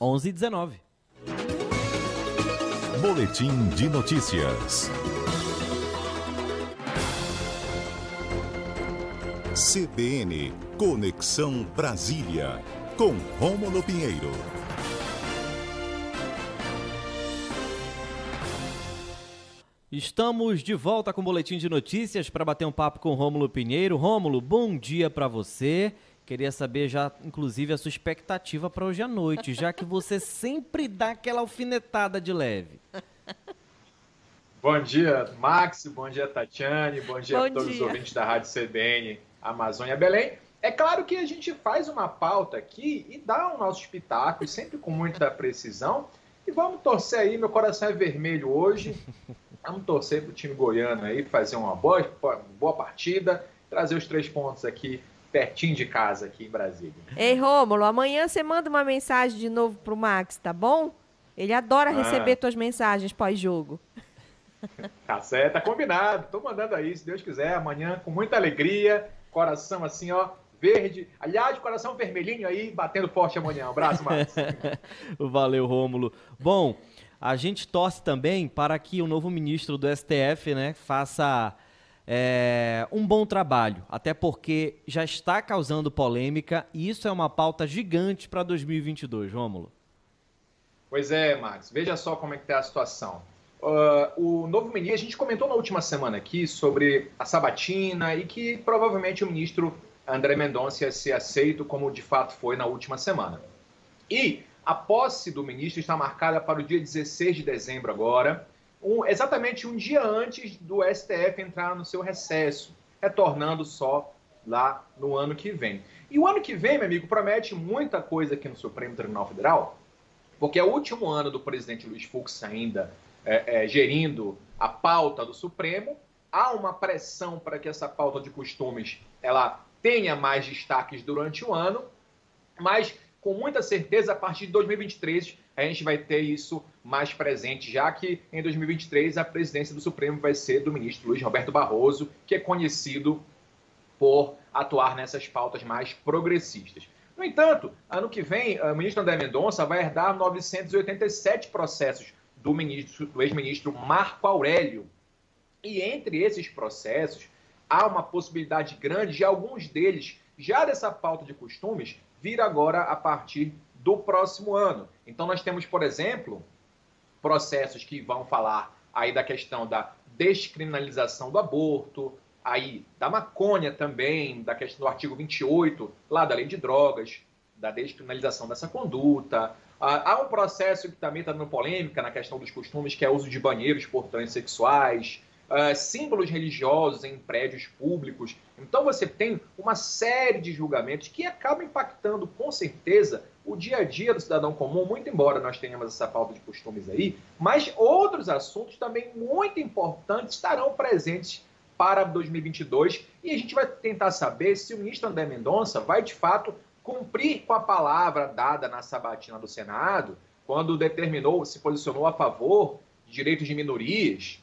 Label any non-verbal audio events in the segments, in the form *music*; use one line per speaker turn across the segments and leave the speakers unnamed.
11 e 19.
Boletim de notícias. CBN Conexão Brasília com Rômulo Pinheiro.
Estamos de volta com o boletim de notícias para bater um papo com Rômulo Pinheiro. Rômulo, bom dia para você. Queria saber já, inclusive, a sua expectativa para hoje à noite, já que você *laughs* sempre dá aquela alfinetada de leve.
Bom dia, Max. Bom dia, Tatiane. Bom dia bom a todos dia. os ouvintes da Rádio CBN Amazônia Belém. É claro que a gente faz uma pauta aqui e dá o nosso espetáculo, sempre com muita precisão. E vamos torcer aí, meu coração é vermelho hoje. *laughs* Vamos torcer para o time goiano aí, fazer uma boa, boa partida, trazer os três pontos aqui pertinho de casa aqui em Brasília.
Ei, Rômulo, amanhã você manda uma mensagem de novo pro Max, tá bom? Ele adora ah. receber tuas mensagens pós-jogo.
Tá certo, tá combinado. Tô mandando aí, se Deus quiser, amanhã com muita alegria, coração assim, ó, verde. Aliás, coração vermelhinho aí, batendo forte amanhã. Um abraço, Max. *laughs*
Valeu, Rômulo. Bom, a gente torce também para que o novo ministro do STF, né, faça é, um bom trabalho, até porque já está causando polêmica e isso é uma pauta gigante para 2022, Rômulo.
Pois é, Max. Veja só como é que está a situação. Uh, o novo ministro, a gente comentou na última semana aqui sobre a sabatina e que provavelmente o ministro André Mendonça ia ser aceito como de fato foi na última semana. E a posse do ministro está marcada para o dia 16 de dezembro agora, um, exatamente um dia antes do STF entrar no seu recesso, retornando só lá no ano que vem. E o ano que vem, meu amigo, promete muita coisa aqui no Supremo Tribunal Federal, porque é o último ano do presidente Luiz Fux ainda é, é, gerindo a pauta do Supremo. Há uma pressão para que essa pauta de costumes ela tenha mais destaques durante o ano, mas com muita certeza a partir de 2023 a gente vai ter isso mais presente, já que em 2023 a presidência do Supremo vai ser do ministro Luiz Roberto Barroso, que é conhecido por atuar nessas pautas mais progressistas. No entanto, ano que vem, o ministro André Mendonça vai herdar 987 processos do, do ex-ministro Marco Aurélio. E entre esses processos, há uma possibilidade grande de alguns deles, já dessa pauta de costumes, vir agora a partir do próximo ano. Então nós temos, por exemplo, processos que vão falar aí da questão da descriminalização do aborto, aí da maconha também, da questão do artigo 28, lá da lei de drogas, da descriminalização dessa conduta. Ah, há um processo que também está dando polêmica na questão dos costumes, que é o uso de banheiros por transexuais, uh, símbolos religiosos em prédios públicos. Então você tem uma série de julgamentos que acabam impactando com certeza o dia a dia do cidadão comum, muito embora nós tenhamos essa pauta de costumes aí, mas outros assuntos também muito importantes estarão presentes para 2022 e a gente vai tentar saber se o ministro André Mendonça vai de fato cumprir com a palavra dada na sabatina do Senado, quando determinou, se posicionou a favor de direitos de minorias,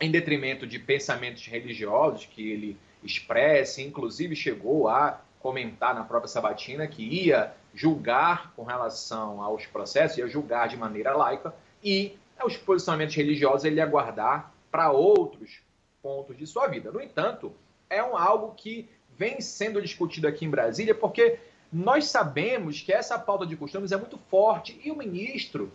em detrimento de pensamentos religiosos que ele expressa, inclusive chegou a comentar na própria Sabatina que ia julgar com relação aos processos, ia julgar de maneira laica, e os posicionamentos religiosos ele ia guardar para outros pontos de sua vida. No entanto, é um, algo que vem sendo discutido aqui em Brasília, porque nós sabemos que essa pauta de costumes é muito forte e o ministro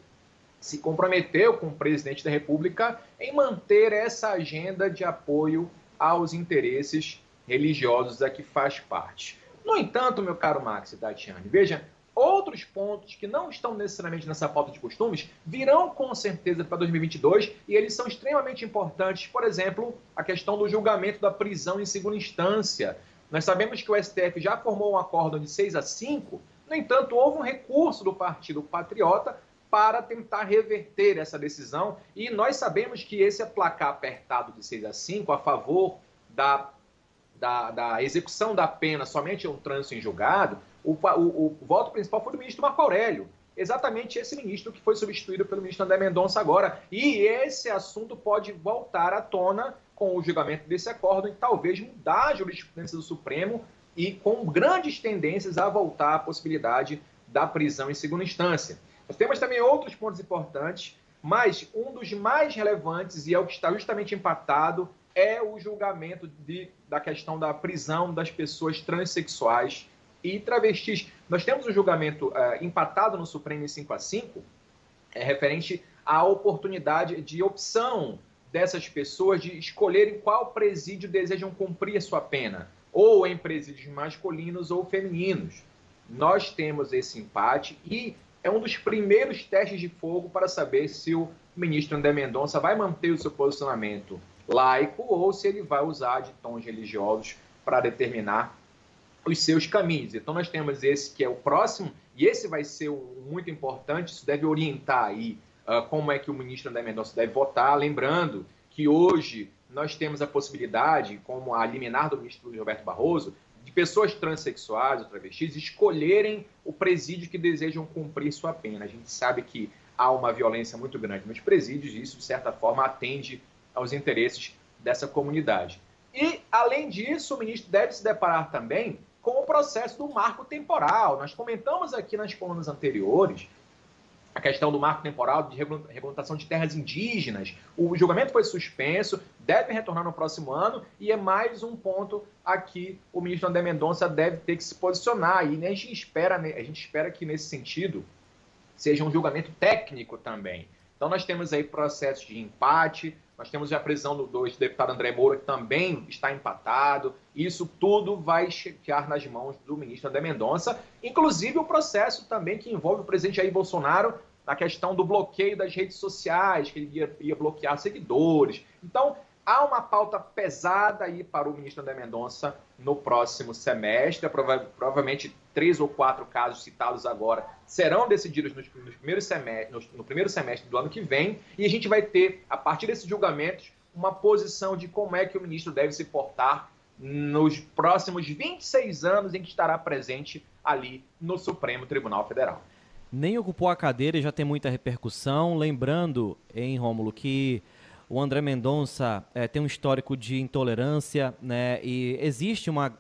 se comprometeu com o presidente da República em manter essa agenda de apoio aos interesses religiosos a que faz parte. No entanto, meu caro Max e Tatiane, veja, outros pontos que não estão necessariamente nessa pauta de costumes virão com certeza para 2022 e eles são extremamente importantes. Por exemplo, a questão do julgamento da prisão em segunda instância. Nós sabemos que o STF já formou um acordo de 6 a 5, no entanto, houve um recurso do Partido Patriota para tentar reverter essa decisão. E nós sabemos que esse placar apertado de 6 a 5 a favor da, da, da execução da pena somente um trânsito em julgado, o, o, o, voto principal foi do ministro Marco Aurélio. Exatamente esse ministro que foi substituído pelo ministro André Mendonça agora. E esse assunto pode voltar à tona com o julgamento desse acordo e talvez mudar a jurisprudência do Supremo e com grandes tendências a voltar à possibilidade da prisão em segunda instância. Nós temos também outros pontos importantes, mas um dos mais relevantes, e é o que está justamente empatado, é o julgamento de, da questão da prisão das pessoas transexuais e travestis. Nós temos um julgamento uh, empatado no Supremo em 5 a 5, é, referente à oportunidade de opção dessas pessoas de escolherem qual presídio desejam cumprir a sua pena, ou em presídios masculinos ou femininos. Nós temos esse empate e é um dos primeiros testes de fogo para saber se o ministro André Mendonça vai manter o seu posicionamento laico ou se ele vai usar de tons religiosos para determinar os seus caminhos. Então nós temos esse que é o próximo, e esse vai ser muito importante, isso deve orientar aí uh, como é que o ministro André Mendonça deve votar, lembrando que hoje nós temos a possibilidade, como a liminar do ministro Roberto Barroso, de pessoas transexuais ou travestis escolherem o presídio que desejam cumprir sua pena. A gente sabe que há uma violência muito grande nos presídios e isso, de certa forma, atende aos interesses dessa comunidade. E, além disso, o ministro deve se deparar também com o processo do marco temporal. Nós comentamos aqui nas colunas anteriores a questão do marco temporal de regulamentação de terras indígenas. O julgamento foi suspenso, deve retornar no próximo ano e é mais um ponto aqui o ministro André Mendonça deve ter que se posicionar. E a gente espera, a gente espera que nesse sentido seja um julgamento técnico também. Então nós temos aí processos de empate, nós temos a prisão do, do deputado André Moura, que também está empatado. Isso tudo vai chegar nas mãos do ministro André Mendonça, inclusive o processo também que envolve o presidente Jair Bolsonaro na questão do bloqueio das redes sociais, que ele ia, ia bloquear seguidores. Então, há uma pauta pesada aí para o ministro André Mendonça no próximo semestre. Prova provavelmente três ou quatro casos citados agora serão decididos nos, nos primeiros semestre, no, primeiro semestre do ano que vem. E a gente vai ter, a partir desses julgamentos, uma posição de como é que o ministro deve se portar nos próximos 26 anos em que estará presente ali no Supremo Tribunal Federal.
Nem ocupou a cadeira e já tem muita repercussão. Lembrando, em Rômulo, que o André Mendonça é, tem um histórico de intolerância, né? E existe uma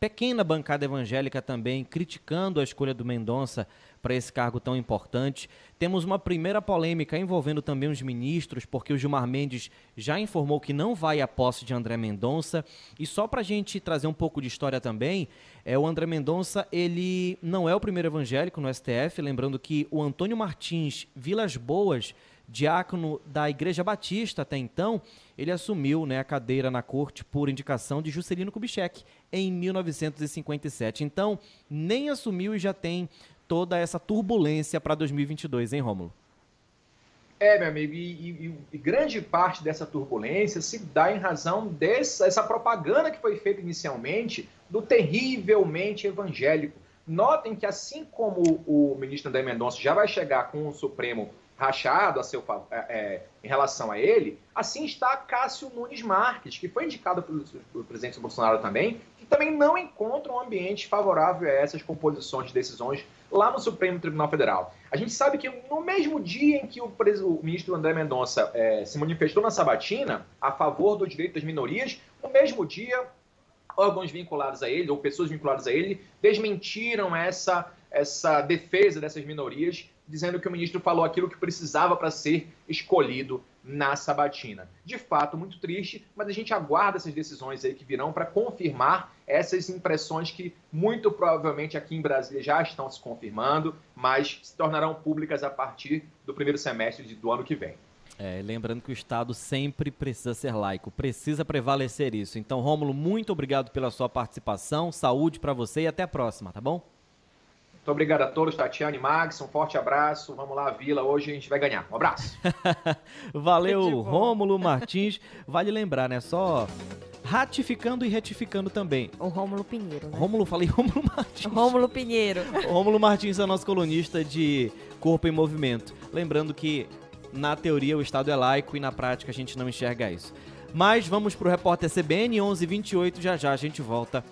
pequena bancada evangélica também criticando a escolha do Mendonça para esse cargo tão importante. Temos uma primeira polêmica envolvendo também os ministros, porque o Gilmar Mendes já informou que não vai à posse de André Mendonça. E só para a gente trazer um pouco de história também, é o André Mendonça, ele não é o primeiro evangélico no STF, lembrando que o Antônio Martins Vilas Boas diácono da Igreja Batista até então, ele assumiu né, a cadeira na corte por indicação de Juscelino Kubitschek em 1957. Então, nem assumiu e já tem toda essa turbulência para 2022, hein, Rômulo?
É, meu amigo, e, e, e, grande parte dessa turbulência se dá em razão dessa essa propaganda que foi feita inicialmente do terrivelmente evangélico. Notem que assim como o ministro André Mendonça já vai chegar com o Supremo rachado a seu, é, é, em relação a ele, assim está Cássio Nunes Marques, que foi indicado pelo, pelo, presidente Bolsonaro também, que também não encontra um ambiente favorável a essas composições de decisões lá no Supremo Tribunal Federal. A gente sabe que no mesmo dia em que o, o ministro André Mendonça é, se manifestou na Sabatina a favor do direito das minorias, no mesmo dia órgãos vinculados a ele ou pessoas vinculadas a ele desmentiram essa essa defesa dessas minorias dizendo que o ministro falou aquilo que precisava para ser escolhido na sabatina. De fato, muito triste, mas a gente aguarda essas decisões aí que virão para confirmar essas impressões que muito provavelmente aqui em Brasília já estão se confirmando, mas se tornarão públicas a partir do primeiro semestre do ano que vem.
É, lembrando que o Estado sempre precisa ser laico, precisa prevalecer isso. Então, Rômulo, muito obrigado pela sua participação, saúde para você e até a próxima, tá bom?
Muito obrigado a todos, Tatiane Max, um forte abraço. Vamos lá, Vila, hoje a gente vai ganhar. Um abraço. *laughs*
Valeu, Rômulo Martins. Vale lembrar, né? Só ratificando e retificando também.
O Rômulo Pinheiro, né?
Rômulo, falei Rômulo Martins.
Rômulo Pinheiro. *laughs*
Rômulo Martins é nosso colunista de Corpo em Movimento. Lembrando que na teoria o Estado é laico e na prática a gente não enxerga isso. Mas vamos pro repórter CBN 1128, já já a gente volta